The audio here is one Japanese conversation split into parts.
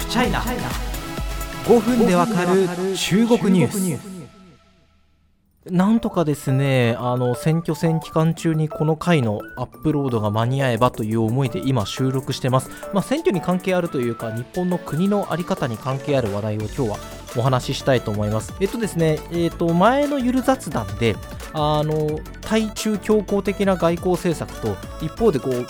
フチャイナ5分でわかる中国ニュース。なんとかですねあの選挙戦期間中にこの回のアップロードが間に合えばという思いで今収録してます、まあ、選挙に関係あるというか日本の国の在り方に関係ある話題を今日はお話ししたいと思います。えっとですねえっと前のゆる雑談であの対中強硬的な外交政策と一方でこう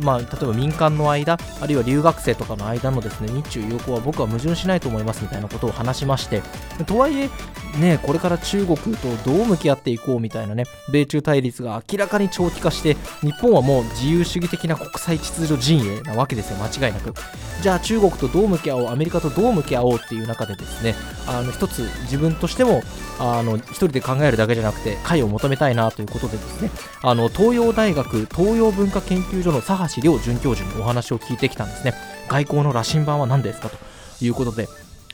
まあ、例えば民間の間、あるいは留学生とかの間のですね日中友好は僕は矛盾しないと思いますみたいなことを話しまして、とはいえ、ね、これから中国とどう向き合っていこうみたいなね、米中対立が明らかに長期化して、日本はもう自由主義的な国際秩序陣営なわけですよ、間違いなく。じゃあ中国とどう向き合おう、アメリカとどう向き合おうっていう中でですね、あの一つ自分としてもあの一人で考えるだけじゃなくて解を求めたいなということでですねあの東洋大学東洋文化研究所の佐橋亮准教授にお話を聞いてきたんですね。外交の羅針盤は何ですかということで。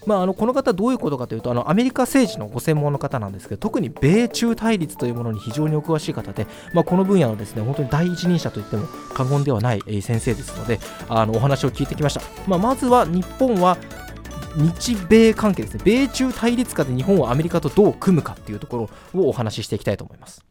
まあ、あのこの方どういうことかというとあのアメリカ政治のご専門の方なんですけど特に米中対立というものに非常にお詳しい方で、まあ、この分野のですね本当に第一人者といっても過言ではない先生ですのであのお話を聞いてきました、まあ、まずは日本は日米関係ですね。米中対立下で日本はアメリカとどう組むかっていうところをお話ししていきたいと思います。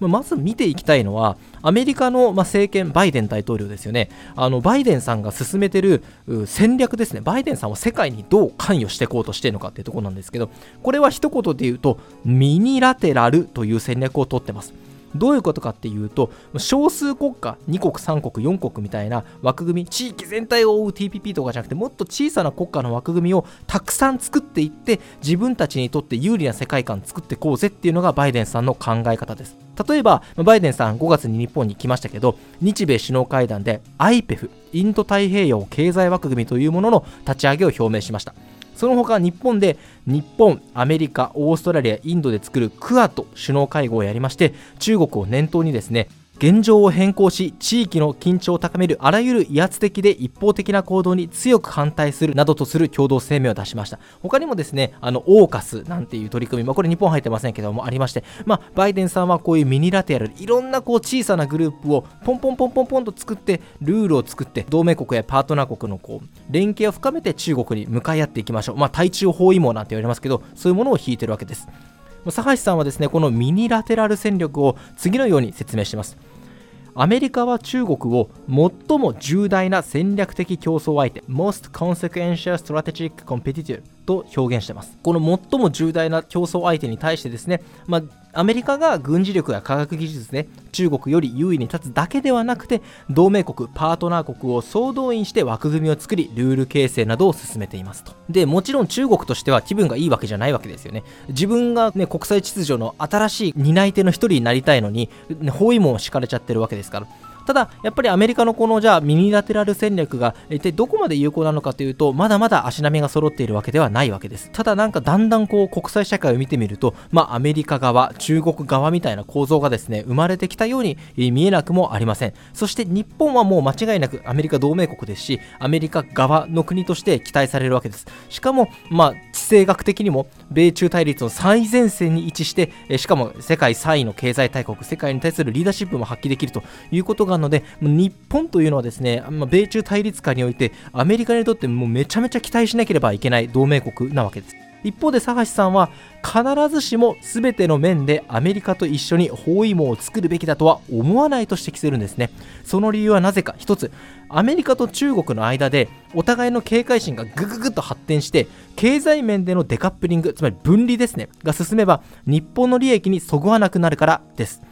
まず見ていきたいのは、アメリカの政権、バイデン大統領ですよね。あのバイデンさんが進めてる戦略ですね。バイデンさんは世界にどう関与していこうとしているのかっていうところなんですけど、これは一言で言うと、ミニラテラルという戦略をとってます。どういうことかっていうと少数国家2国3国4国みたいな枠組み地域全体を覆う TPP とかじゃなくてもっと小さな国家の枠組みをたくさん作っていって自分たちにとって有利な世界観作っていこうぜっていうのがバイデンさんの考え方です。例えばバイデンさん5月に日本に来ましたけど日米首脳会談で IPEF インド太平洋経済枠組みというものの立ち上げを表明しました。その他日本で日本、アメリカ、オーストラリア、インドで作るクアと首脳会合をやりまして中国を念頭にですね現状を変更し地域の緊張を高めるあらゆる威圧的で一方的な行動に強く反対するなどとする共同声明を出しました。他にもですねあのオーカスなんていう取り組み、まあ、これ日本入ってませんけどもありまして、まあ、バイデンさんはこういうミニラテラルいろんなこう小さなグループをポンポンポンポンポンと作ってルールを作って同盟国やパートナー国のこう連携を深めて中国に向かい合っていきましょう、まあ、対中包囲網なんて言われますけどそういうものを引いてるわけです。佐橋さんはですねこのミニラテラル戦略を次のように説明しています。アメリカは中国を最も重大な戦略的競争相手 Most Consequential Strategic Competitor と表現しています。この最も重大な競争相手に対してですね、まあ、アメリカが軍事力や科学技術で中国より優位に立つだけではなくて同盟国パートナー国を総動員して枠組みを作りルール形成などを進めていますと。でもちろん中国としては気分がいいわけじゃないわけですよね。自分が、ね、国際秩序の新しい担い手の一人になりたいのに、ね、包囲網を敷かれちゃってるわけですから。ただ、やっぱりアメリカのこのじゃあミニラテラル戦略が一体どこまで有効なのかというと、まだまだ足並みが揃っているわけではないわけです。ただなんかだんだんこう国際社会を見てみると、まあアメリカ側、中国側みたいな構造がですね、生まれてきたように見えなくもありません。そして日本はもう間違いなくアメリカ同盟国ですし、アメリカ側の国として期待されるわけです。しかも、まあ地政学的にも米中対立の最前線に位置して、しかも世界3位の経済大国、世界に対するリーダーシップも発揮できるということがあるので、日本というのはですね、ま、米中対立下においてアメリカにとってもうめちゃめちゃ期待しなければいけない同盟国なわけです。一方で佐橋さんは必ずしも全ての面でアメリカと一緒に包囲網を作るべきだとは思わないと指摘するんですね。その理由はなぜか。一つアメリカと中国の間でお互いの警戒心がぐぐぐっと発展して経済面でのデカップリングつまり分離ですねが進めば日本の利益にそぐわなくなるからです。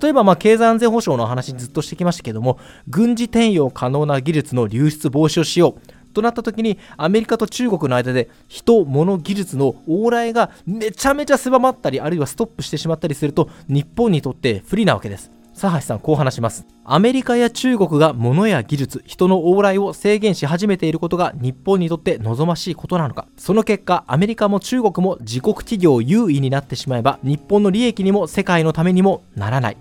例えばまあ経済安全保障の話ずっとしてきましたけども軍事転用可能な技術の流出防止をしようとなった時にアメリカと中国の間で人、物、技術の往来がめちゃめちゃ狭まったりあるいはストップしてしまったりすると日本にとって不利なわけです。佐橋さんこう話します。アメリカや中国が物や技術人の往来を制限し始めていることが日本にとって望ましいことなのか。その結果アメリカも中国も自国企業優位になってしまえば日本の利益にも世界のためにもならない。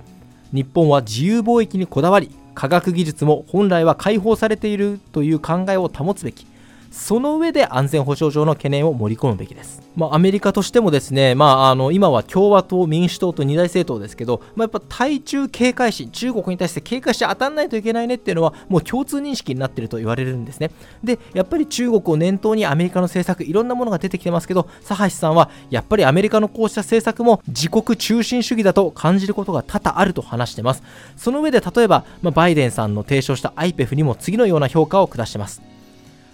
日本は自由貿易にこだわり科学技術も本来は解放されているという考えを保つべき。その上で安全保障上の懸念を盛り込むべきです。まあ、アメリカとしてもですね、まあ、あの今は共和党、民主党と二大政党ですけど、まあ、やっぱ対中警戒心、中国に対して警戒して当たらないといけないねっていうのは、もう共通認識になっていると言われるんですね。で、やっぱり中国を念頭にアメリカの政策、いろんなものが出てきてますけど、佐橋さんは、やっぱりアメリカのこうした政策も自国中心主義だと感じることが多々あると話してます。その上で、例えば、まあ、バイデンさんの提唱した IPEF にも次のような評価を下してます。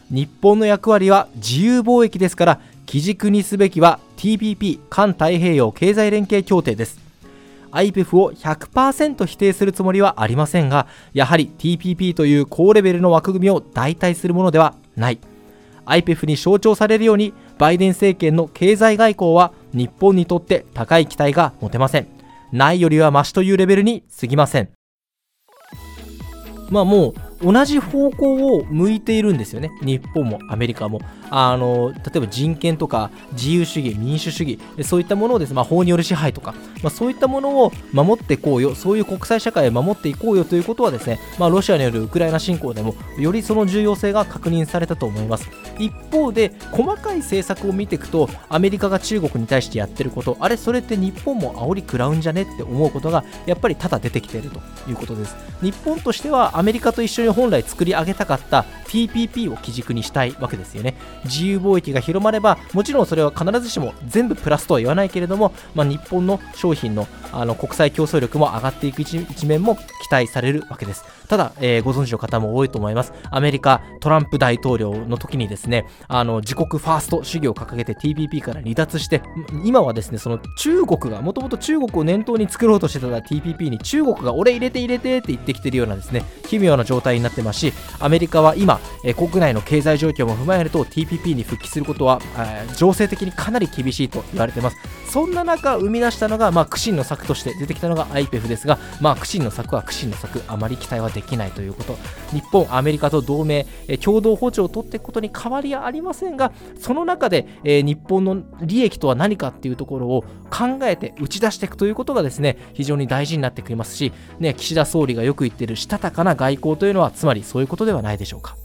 日本の役割は自由貿易ですから基軸にすべきは TPP 環太平洋経済連携協定です。IPEF を100%否定するつもりはありませんがやはり TPP という高レベルの枠組みを代替するものではない。IPEF に象徴されるようにバイデン政権の経済外交は日本にとって高い期待が持てません。ないよりはマシというレベルに過ぎません。まあもう同じ方向を向いているんですよね。日本もアメリカも。あの例えば人権とか自由主義民主主義そういったものをです、まあ、法による支配とか、まあ、そういったものを守っていこうよそういう国際社会を守っていこうよということはですね、まあ、ロシアによるウクライナ侵攻でもよりその重要性が確認されたと思います。一方で細かい政策を見ていくとアメリカが中国に対してやってること。あれそれって日本も煽り食らうんじゃねって思うことがやっぱり多々出てきているということです。日本としてはアメリカと一緒に本来作り上げたかった TPP を基軸にしたいわけですよね。自由貿易が広まればもちろんそれは必ずしも全部プラスとは言わないけれども、まあ、日本の商品のあの国際競争力も上がっていく一面も期待されるわけです。ただ、えー、ご存知の方も多いと思います。アメリカトランプ大統領の時にですねあの自国ファースト主義を掲げて TPP から離脱して今はですねその中国がもともと中国を念頭に作ろうとしてた TPP に中国が俺入れて入れてって言ってきてるようなですね奇妙な状態になってますしアメリカは今、えー、国内の経済状況も踏まえると TPP に復帰することは、えー、情勢的にかなり厳しいと言われてます。そんな中生み出したのが、まあ、苦心の策として出てきたのが IPEF ですが、まあ、苦心の策は苦心の策あまり期待はできないということ日本アメリカと同盟、え、共同歩調を取っていくことに変わりはありませんがその中で、えー、日本の利益とは何かっていうところを考えて打ち出していくということがですね非常に大事になってきますし、ね、岸田総理がよく言っているしたたかな外交というのはつまりそういうことではないでしょうか。